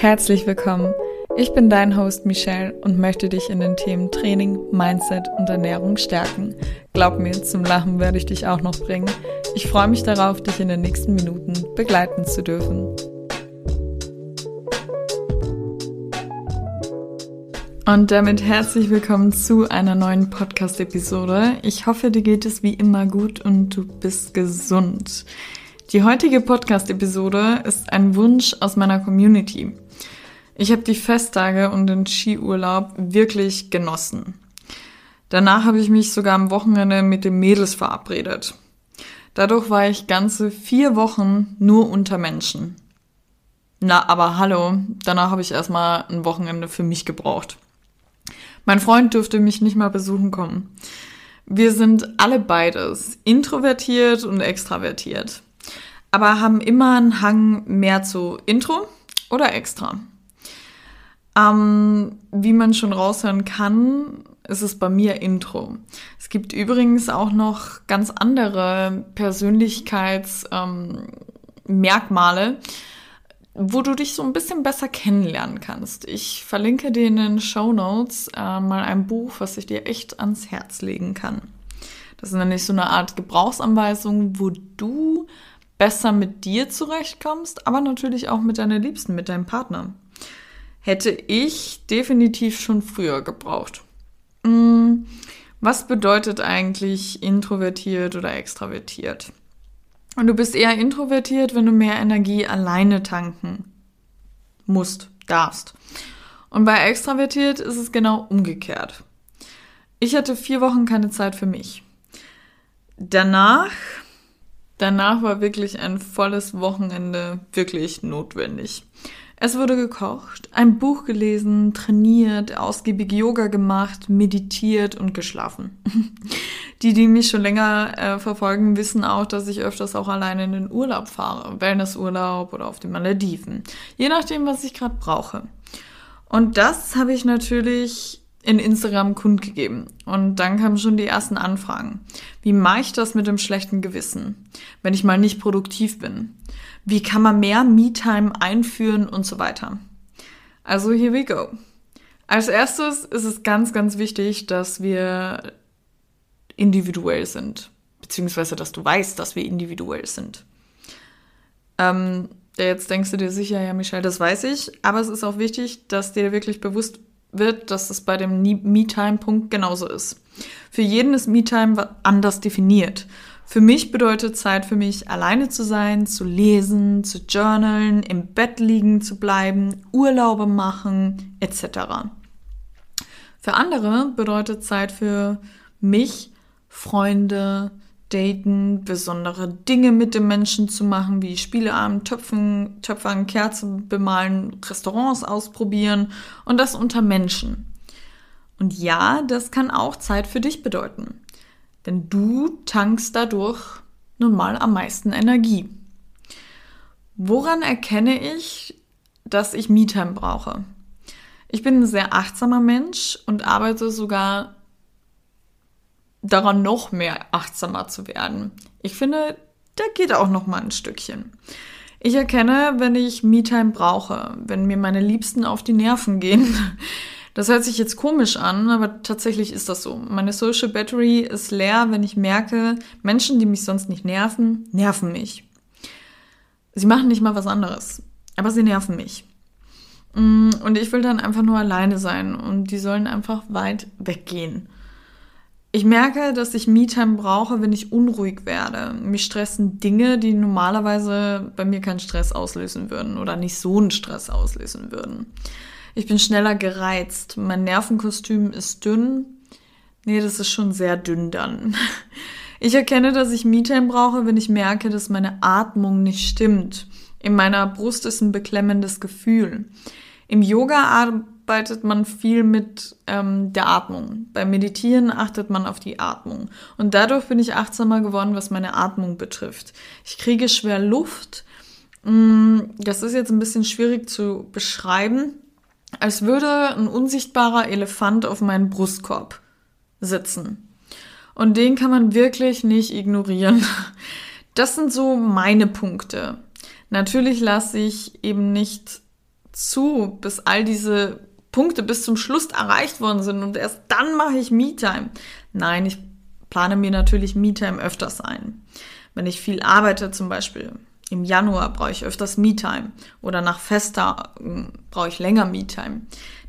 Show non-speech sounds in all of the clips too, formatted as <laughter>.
Herzlich willkommen. Ich bin dein Host Michelle und möchte dich in den Themen Training, Mindset und Ernährung stärken. Glaub mir, zum Lachen werde ich dich auch noch bringen. Ich freue mich darauf, dich in den nächsten Minuten begleiten zu dürfen. Und damit herzlich willkommen zu einer neuen Podcast-Episode. Ich hoffe, dir geht es wie immer gut und du bist gesund. Die heutige Podcast-Episode ist ein Wunsch aus meiner Community. Ich habe die Festtage und den Skiurlaub wirklich genossen. Danach habe ich mich sogar am Wochenende mit den Mädels verabredet. Dadurch war ich ganze vier Wochen nur unter Menschen. Na, aber hallo, danach habe ich erstmal ein Wochenende für mich gebraucht. Mein Freund dürfte mich nicht mal besuchen kommen. Wir sind alle beides, introvertiert und extravertiert aber haben immer einen Hang mehr zu Intro oder Extra. Ähm, wie man schon raushören kann, ist es bei mir Intro. Es gibt übrigens auch noch ganz andere Persönlichkeitsmerkmale, ähm, wo du dich so ein bisschen besser kennenlernen kannst. Ich verlinke dir in den Show Notes äh, mal ein Buch, was ich dir echt ans Herz legen kann. Das ist nämlich so eine Art Gebrauchsanweisung, wo du besser mit dir zurechtkommst, aber natürlich auch mit deiner Liebsten, mit deinem Partner. Hätte ich definitiv schon früher gebraucht. Hm, was bedeutet eigentlich introvertiert oder extravertiert? Und du bist eher introvertiert, wenn du mehr Energie alleine tanken musst, darfst. Und bei extravertiert ist es genau umgekehrt. Ich hatte vier Wochen keine Zeit für mich. Danach Danach war wirklich ein volles Wochenende wirklich notwendig. Es wurde gekocht, ein Buch gelesen, trainiert, ausgiebig Yoga gemacht, meditiert und geschlafen. <laughs> Die, die mich schon länger äh, verfolgen, wissen auch, dass ich öfters auch alleine in den Urlaub fahre. Wellnessurlaub oder auf den Malediven. Je nachdem, was ich gerade brauche. Und das habe ich natürlich in Instagram kundgegeben. Und dann kamen schon die ersten Anfragen. Wie mache ich das mit dem schlechten Gewissen, wenn ich mal nicht produktiv bin? Wie kann man mehr Me-Time einführen und so weiter? Also here we go. Als erstes ist es ganz, ganz wichtig, dass wir individuell sind. Beziehungsweise, dass du weißt, dass wir individuell sind. Ähm, jetzt denkst du dir sicher, ja, Michelle, das weiß ich. Aber es ist auch wichtig, dass dir wirklich bewusst wird, dass es bei dem Me-Time-Punkt genauso ist. Für jeden ist Me-Time anders definiert. Für mich bedeutet Zeit für mich, alleine zu sein, zu lesen, zu journalen, im Bett liegen zu bleiben, Urlaube machen, etc. Für andere bedeutet Zeit für mich, Freunde, daten, besondere Dinge mit den Menschen zu machen, wie Spieleabend, Töpfen, Töpfern, Kerzen bemalen, Restaurants ausprobieren und das unter Menschen. Und ja, das kann auch Zeit für dich bedeuten. Denn du tankst dadurch nun mal am meisten Energie. Woran erkenne ich, dass ich Me-Time brauche? Ich bin ein sehr achtsamer Mensch und arbeite sogar daran noch mehr achtsamer zu werden. Ich finde, da geht auch noch mal ein Stückchen. Ich erkenne, wenn ich Me-Time brauche, wenn mir meine Liebsten auf die Nerven gehen. <laughs> Das hört sich jetzt komisch an, aber tatsächlich ist das so. Meine Social Battery ist leer, wenn ich merke, Menschen, die mich sonst nicht nerven, nerven mich. Sie machen nicht mal was anderes, aber sie nerven mich. Mm, und ich will dann einfach nur alleine sein und die sollen einfach weit weggehen. Ich merke, dass ich Me-Time brauche, wenn ich unruhig werde. Mich stressen Dinge, die normalerweise bei mir keinen Stress auslösen würden oder nicht so einen Stress auslösen würden. Ich bin schneller gereizt. Mein Nervenkostüm ist dünn. Nee, das ist schon sehr dünn dann. <laughs> Ich erkenne, dass ich Me-Time brauche, wenn ich merke, dass meine Atmung nicht stimmt. In meiner Brust ist ein beklemmendes Gefühl. Im Yoga arbeitet man viel mit ähm, der Atmung. Beim Meditieren achtet man auf die Atmung. Und dadurch bin ich achtsamer geworden, was meine Atmung betrifft. Ich kriege schwer Luft. Mm, das ist jetzt ein bisschen schwierig zu beschreiben. Als würde ein unsichtbarer Elefant auf meinem Brustkorb sitzen. Und den kann man wirklich nicht ignorieren. <laughs> Das sind so meine Punkte. Natürlich lasse ich eben nicht zu, bis all diese Punkte bis zum Schluss erreicht worden sind und erst dann mache ich Me-Time. Nein, ich plane mir natürlich Me-Time öfters ein. Wenn ich viel arbeite, zum Beispiel im Januar brauche ich öfters Me-Time oder nach Festtagen brauche ich länger Me-Time.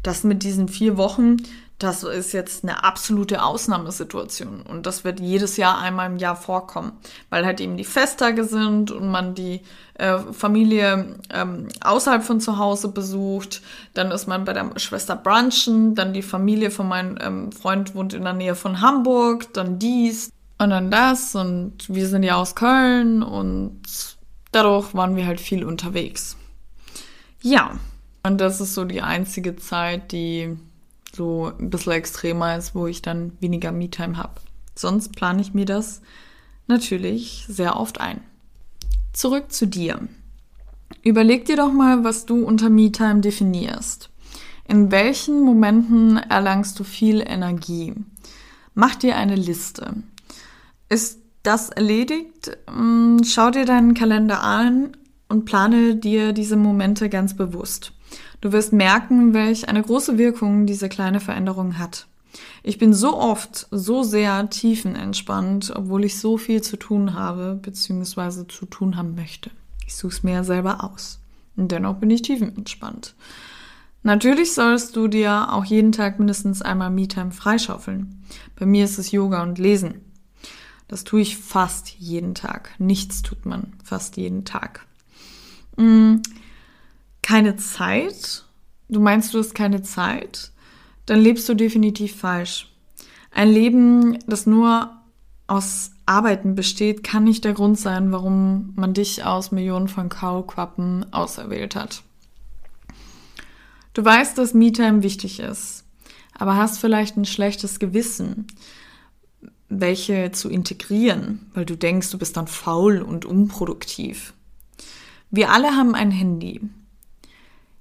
Das mit diesen vier Wochen, das ist jetzt eine absolute Ausnahmesituation. Und das wird jedes Jahr einmal im Jahr vorkommen, weil halt eben die Festtage sind und man die äh, Familie ähm, außerhalb von zu Hause besucht. Dann ist man bei der Schwester brunchen, dann die Familie von meinem ähm, Freund wohnt in der Nähe von Hamburg, dann dies und dann das. Und wir sind ja aus Köln. Und dadurch waren wir halt viel unterwegs. Ja, und das ist so die einzige Zeit, die so ein bisschen extremer ist, wo ich dann weniger Me-Time habe. Sonst plane ich mir das natürlich sehr oft ein. Zurück zu dir. Überleg dir doch mal, was du unter Me-Time definierst. In welchen Momenten erlangst du viel Energie? Mach dir eine Liste. Ist das erledigt? Hm, schau dir deinen Kalender an und plane dir diese Momente ganz bewusst. Du wirst merken, welch eine große Wirkung diese kleine Veränderung hat. Ich bin so oft so sehr tiefenentspannt, obwohl ich so viel zu tun habe, beziehungsweise zu tun haben möchte. Ich suche es mir ja selber aus. Und dennoch bin ich tiefenentspannt. Natürlich sollst du dir auch jeden Tag mindestens einmal Me-Time freischaufeln. Bei mir ist es Yoga und Lesen. Das tue ich fast jeden Tag. Nichts tut man fast jeden Tag. Hm, keine Zeit? Du meinst, du hast keine Zeit? Dann lebst du definitiv falsch. Ein Leben, das nur aus Arbeiten besteht, kann nicht der Grund sein, warum man dich aus Millionen von Kaulquappen auserwählt hat. Du weißt, dass Me-Time wichtig ist, aber hast vielleicht ein schlechtes Gewissen, welche zu integrieren, weil du denkst, du bist dann faul und unproduktiv. Wir alle haben ein Handy.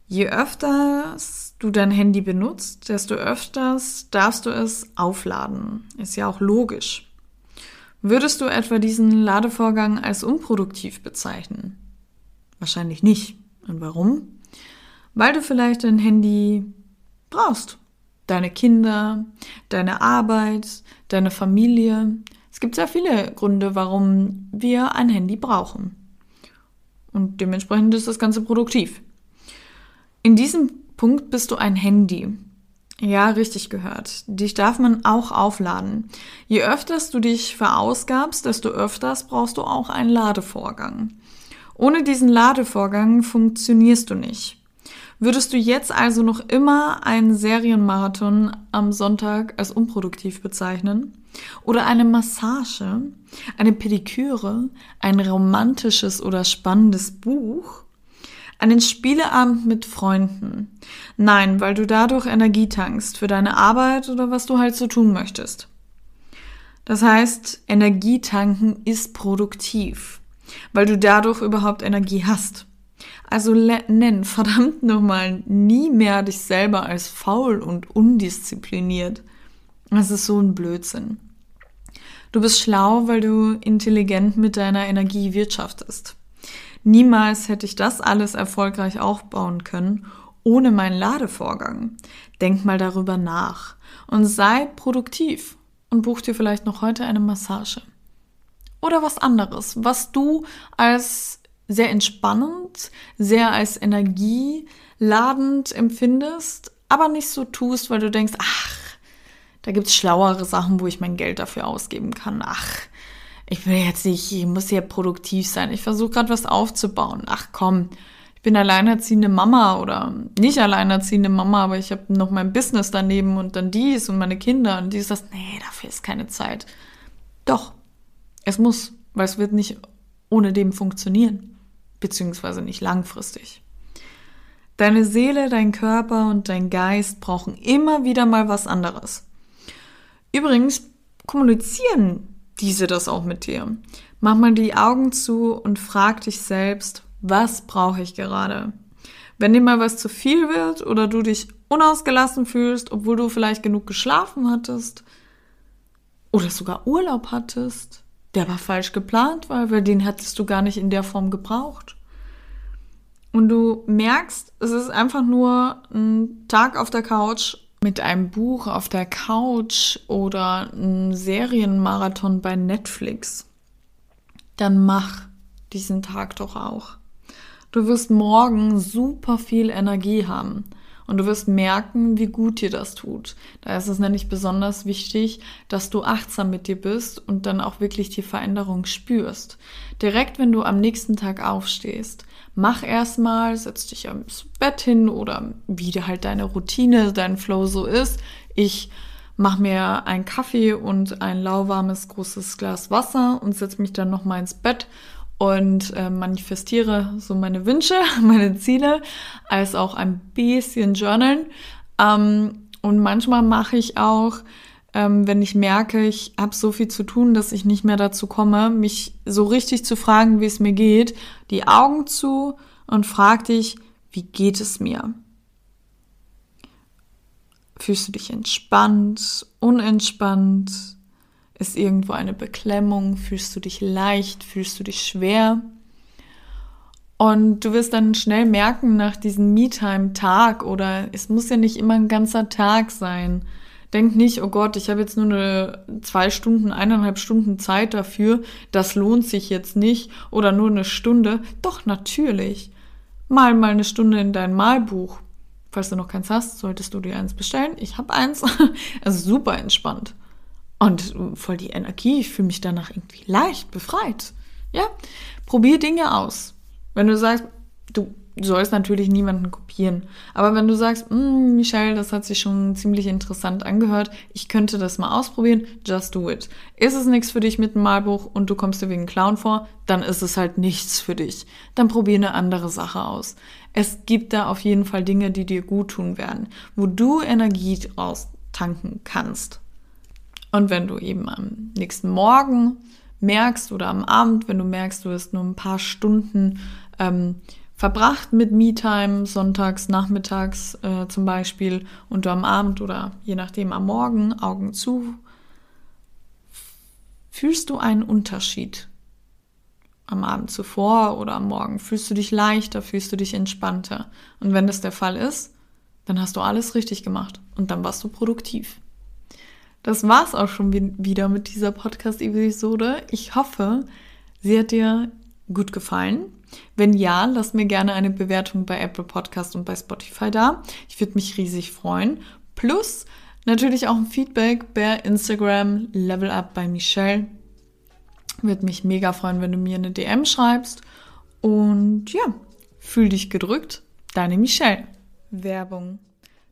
Je öfters du dein Handy benutzt, desto öfters darfst du es aufladen. Ist ja auch logisch. Würdest du etwa diesen Ladevorgang als unproduktiv bezeichnen? Wahrscheinlich nicht. Und warum? Weil du vielleicht dein Handy brauchst. Deine Kinder, deine Arbeit, deine Familie. Es gibt sehr viele Gründe, warum wir ein Handy brauchen. Und dementsprechend ist das Ganze produktiv. In diesem Punkt bist du ein Handy. Ja, richtig gehört. Dich darf man auch aufladen. Je öfters du dich verausgabst, desto öfters brauchst du auch einen Ladevorgang. Ohne diesen Ladevorgang funktionierst du nicht. Würdest du jetzt also noch immer einen Serienmarathon am Sonntag als unproduktiv bezeichnen? Oder eine Massage, eine Pediküre, ein romantisches oder spannendes Buch? Einen Spieleabend mit Freunden. Nein, weil du dadurch Energie tankst für deine Arbeit oder was du halt so tun möchtest. Das heißt, Energie tanken ist produktiv, weil du dadurch überhaupt Energie hast. Also nenn verdammt nochmal nie mehr dich selber als faul und undiszipliniert. Das ist so ein Blödsinn. Du bist schlau, weil du intelligent mit deiner Energie wirtschaftest. Niemals hätte ich das alles erfolgreich aufbauen können ohne meinen Ladevorgang. Denk mal darüber nach und sei produktiv und buch dir vielleicht noch heute eine Massage. Oder was anderes, was du als sehr entspannend, sehr als energieladend empfindest, aber nicht so tust, weil du denkst, ach, da gibt's schlauere Sachen, wo ich mein Geld dafür ausgeben kann. Ach, ich will jetzt nicht, ich muss hier produktiv sein. Ich versuche gerade was aufzubauen. Ach komm, ich bin alleinerziehende Mama oder nicht alleinerziehende Mama, aber ich habe noch mein Business daneben und dann dies und meine Kinder und dies, das. Nee, dafür ist keine Zeit. Doch, es muss, weil es wird nicht ohne dem funktionieren, beziehungsweise nicht langfristig. Deine Seele, dein Körper und dein Geist brauchen immer wieder mal was anderes. Übrigens kommunizieren diese das auch mit dir. Mach mal die Augen zu und frag dich selbst, was brauche ich gerade? Wenn dir mal was zu viel wird oder du dich unausgelassen fühlst, obwohl du vielleicht genug geschlafen hattest oder sogar Urlaub hattest, der aber falsch geplant war, weil den hättest du gar nicht in der Form gebraucht. und du merkst, es ist einfach nur ein Tag auf der Couch mit einem Buch auf der Couch oder ein Serienmarathon bei Netflix, dann mach diesen Tag doch auch. Du wirst morgen super viel Energie haben. Und du wirst merken, wie gut dir das tut. Da ist es nämlich besonders wichtig, dass du achtsam mit dir bist und dann auch wirklich die Veränderung spürst. Direkt, wenn du am nächsten Tag aufstehst, mach erstmal, setz dich ins Bett hin oder wie halt deine Routine, dein Flow so ist. Ich mach mir einen Kaffee und ein lauwarmes großes Glas Wasser und setz mich dann nochmal ins Bett und äh, manifestiere so meine Wünsche, <laughs> meine Ziele, als auch ein bisschen Journalen. Ähm, und manchmal mache ich auch, ähm, wenn ich merke, ich habe so viel zu tun, dass ich nicht mehr dazu komme, mich so richtig zu fragen, wie es mir geht, die Augen zu und frag dich, wie geht es mir? Fühlst du dich entspannt, unentspannt? Ist irgendwo eine Beklemmung? Fühlst du dich leicht? Fühlst du dich schwer? Und du wirst dann schnell merken nach diesem Me-Time-Tag oder es muss ja nicht immer ein ganzer Tag sein. Denk nicht, oh Gott, ich habe jetzt nur eine zwei Stunden, eineinhalb Stunden Zeit dafür, das lohnt sich jetzt nicht oder nur eine Stunde. Doch, natürlich. Mal mal eine Stunde in dein Malbuch. Falls du noch keins hast, solltest du dir eins bestellen. Ich habe eins. <laughs> Also super entspannt und voll die Energie. Ich fühle mich danach irgendwie leicht, befreit. Ja, probier Dinge aus. Wenn du sagst, du sollst natürlich niemanden kopieren, aber wenn du sagst, mm, Michelle, das hat sich schon ziemlich interessant angehört, ich könnte das mal ausprobieren, just do it. Ist es nichts für dich mit dem Malbuch und du kommst dir wegen Clown vor, dann ist es halt nichts für dich. Dann probier eine andere Sache aus. Es gibt da auf jeden Fall Dinge, die dir gut tun werden, wo du Energie draus tanken kannst. Und wenn du eben am nächsten Morgen merkst oder am Abend, wenn du merkst, du hast nur ein paar Stunden ähm, verbracht mit Me-Time, sonntags, nachmittags äh, zum Beispiel, und du am Abend oder je nachdem am Morgen Augen zu, fühlst du einen Unterschied am Abend zuvor oder am Morgen? Fühlst du dich leichter, fühlst du dich entspannter? Und wenn das der Fall ist, dann hast du alles richtig gemacht und dann warst du produktiv. Das war's auch schon wieder mit dieser Podcast-Episode. Ich hoffe, sie hat dir gut gefallen. Wenn ja, lass mir gerne eine Bewertung bei Apple Podcast und bei Spotify da. Ich würde mich riesig freuen. Plus natürlich auch ein Feedback bei Instagram Level Up bei Michelle. Würde mich mega freuen, wenn du mir eine DM schreibst. Und ja, fühl dich gedrückt. Deine Michelle. Werbung.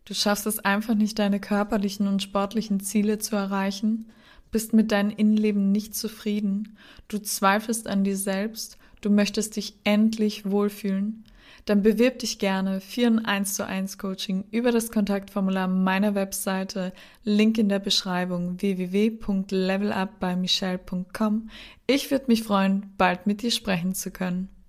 Du schaffst es einfach nicht, deine körperlichen und sportlichen Ziele zu erreichen, bist mit deinem Innenleben nicht zufrieden, du zweifelst an dir selbst, du möchtest dich endlich wohlfühlen, dann bewirb dich gerne für ein 1 zu 1 Coaching über das Kontaktformular meiner Webseite, Link in der Beschreibung www.levelupbymichelle.com. Ich würde mich freuen, bald mit dir sprechen zu können.